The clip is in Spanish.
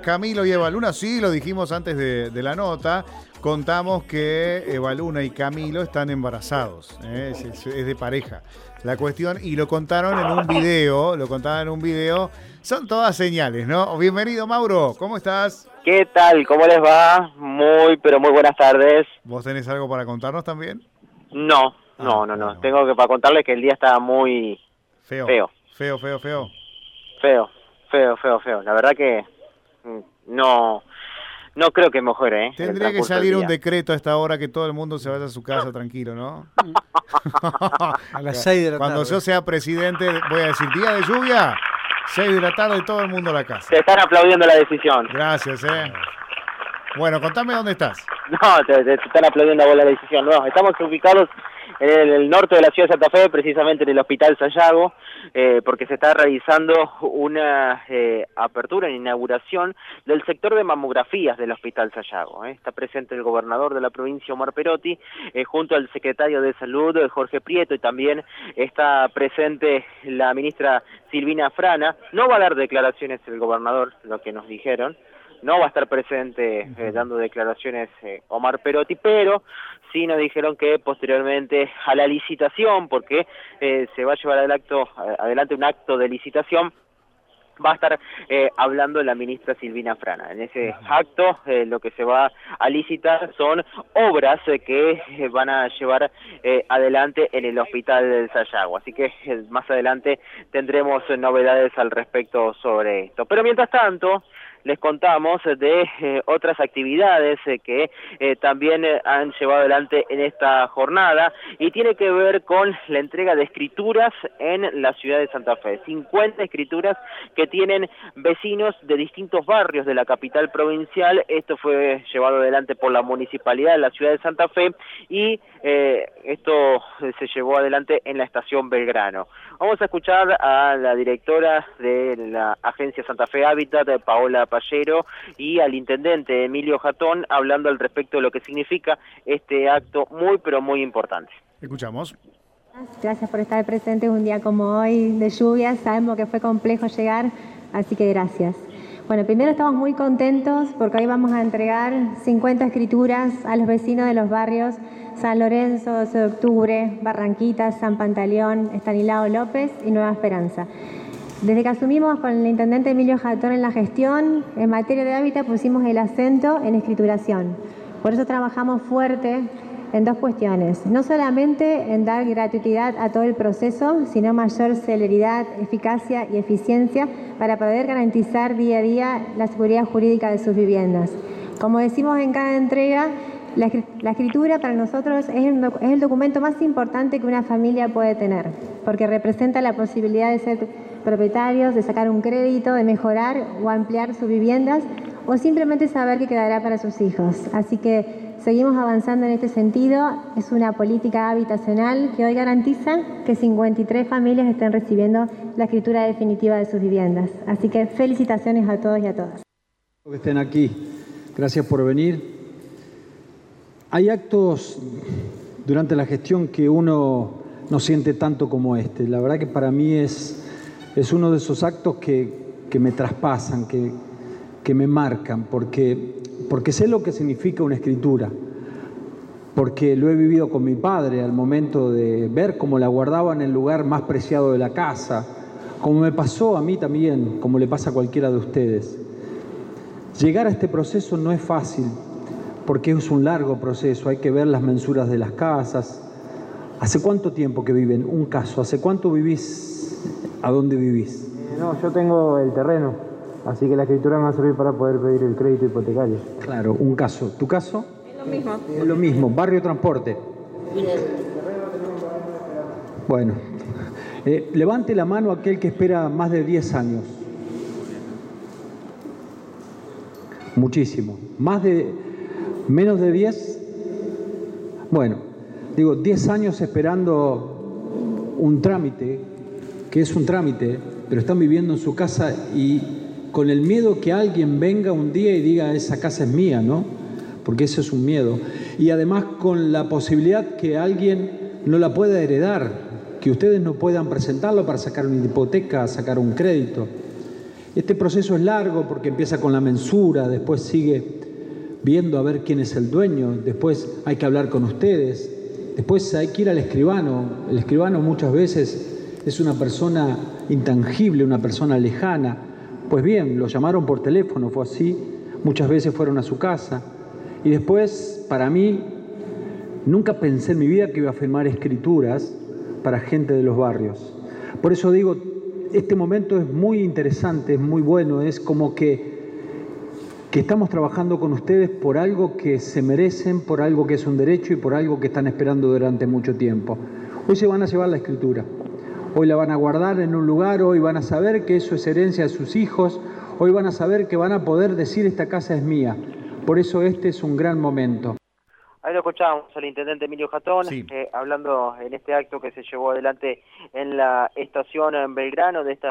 Camilo y Evaluna, sí, lo dijimos antes de, de la nota. Contamos que Evaluna y Camilo están embarazados, ¿eh? es, es- es de pareja. La cuestión, y lo contaron en un video, lo contaban en un video. Son todas señales, ¿no? Bienvenido, Mauro, ¿cómo estás? ¿Qué tal? ¿Cómo les va? Muy, pero muy buenas tardes. ¿Vos tenés algo para contarnos también? No, Ah, no, no, no. bueno. Tengo que para contarles que el día está muy Feo. Feo. Feo, feo, feo. feo, feo, feo. La verdad que no, no creo que mejore, ¿eh? Tendría que salir un decreto a esta hora que todo el mundo se vaya a su casa tranquilo, ¿no? A las 6 de la Cuando tarde. yo sea presidente, voy a decir, día de lluvia, 6 de la tarde, todo el mundo a la casa. Te están aplaudiendo la decisión. Gracias, eh. Bueno, contame dónde estás. No, te- te están aplaudiendo a vos la decisión. No, estamos ubicados en el, norte de la ciudad de Santa Fe, precisamente en el Hospital Sayago, eh, porque se está realizando una eh, apertura, una inauguración del sector de mamografías del Hospital Sayago. eh. Está presente el gobernador de la provincia, Omar Perotti, eh, junto al secretario de Salud, eh, Jorge Prieto, y también está presente la ministra Silvina Frana. No va a dar declaraciones el gobernador, lo que nos dijeron, no va a estar presente eh, dando declaraciones eh, Omar Perotti, pero sí nos dijeron que posteriormente a la licitación, porque eh, se va a llevar acto, adelante un acto de licitación, va a estar eh, hablando la ministra Silvina Frana. En ese acto eh, lo que se va a licitar son obras que van a llevar eh, adelante en el hospital del Sayago. Así que más adelante tendremos novedades al respecto sobre esto. Pero mientras tanto, les contamos de eh, otras actividades eh, que eh, también han llevado adelante en esta jornada y tiene que ver con la entrega de escrituras en la ciudad de Santa Fe. 50 escrituras que tienen vecinos de distintos barrios de la capital provincial. Esto fue llevado adelante por la municipalidad de la ciudad de Santa Fe y esto se llevó adelante en la estación Belgrano. Vamos a escuchar a la directora de la agencia Santa Fe Hábitat, Paola Pallero, y al intendente Emilio Jatón hablando al respecto de lo que significa este acto muy pero muy importante. Escuchamos. Gracias por estar presentes un día como hoy de lluvia. Sabemos que fue complejo llegar, así que gracias. Bueno, primero estamos muy contentos porque hoy vamos a entregar 50 escrituras a los vecinos de los barrios San Lorenzo, 12 de octubre, Barranquitas, San Pantaleón, Estanislao López y Nueva Esperanza. Desde que asumimos con el intendente Emilio Jatón en la gestión, en materia de hábitat pusimos el acento en escrituración. Por eso trabajamos fuerte en dos cuestiones. No solamente en dar gratuidad a todo el proceso, sino mayor celeridad, eficacia y eficiencia para poder garantizar día a día la seguridad jurídica de sus viviendas. Como decimos en cada entrega, la, la escritura para nosotros es el, es el documento más importante que una familia puede tener, porque representa la posibilidad de ser propietarios, de sacar un crédito, de mejorar o ampliar sus viviendas o simplemente saber que quedará para sus hijos. Así que seguimos avanzando en este sentido. Es una política habitacional que hoy garantiza que 53 familias estén recibiendo la escritura definitiva de sus viviendas. Así que felicitaciones a todos y a todas. que estén aquí. Gracias por venir. Hay actos durante la gestión que uno no siente tanto como este. La verdad que para mí es, es uno de esos actos que, que me traspasan, que, que me marcan, porque, porque sé lo que significa una escritura, porque lo he vivido con mi padre al momento de ver cómo la guardaba en el lugar más preciado de la casa, como me pasó a mí también, como le pasa a cualquiera de ustedes. Llegar a este proceso no es fácil, porque es un largo proceso, hay que ver las mensuras de las casas. ¿Hace cuánto tiempo que viven? Un caso, ¿hace cuánto vivís? ¿A dónde vivís? No, yo tengo el terreno, así que la escritura me va a servir para poder pedir el crédito hipotecario. Claro, un caso. ¿Tu caso? Es lo mismo. Es lo mismo, barrio transporte. Bueno, eh, levante la mano aquel que espera más de 10 años. Muchísimo. Más de, menos de 10. Bueno, digo, 10 años esperando un trámite, que es un trámite, pero están viviendo en su casa y con el miedo que alguien venga un día y diga, esa casa es mía, ¿no? Porque eso es un miedo. Y además con la posibilidad que alguien no la pueda heredar, que ustedes no puedan presentarlo para sacar una hipoteca, sacar un crédito. Este proceso es largo porque empieza con la mensura, después sigue viendo a ver quién es el dueño, después hay que hablar con ustedes, después hay que ir al escribano. El escribano muchas veces es una persona intangible, una persona lejana. Pues bien, lo llamaron por teléfono, fue así, muchas veces fueron a su casa. Y después, para mí, nunca pensé en mi vida que iba a firmar escrituras para gente de los barrios. Por eso digo, este momento es muy interesante, es muy bueno, es como que, que estamos trabajando con ustedes por algo que se merecen, por algo que es un derecho y por algo que están esperando durante mucho tiempo. Hoy se van a llevar la escritura, hoy la van a guardar en un lugar, hoy van a saber que eso es herencia de sus hijos, hoy van a saber que van a poder decir esta casa es mía. Por eso este es un gran momento. Ahí lo escuchábamos al intendente Emilio Jatón eh, hablando en este acto que se llevó adelante en la estación en Belgrano de esta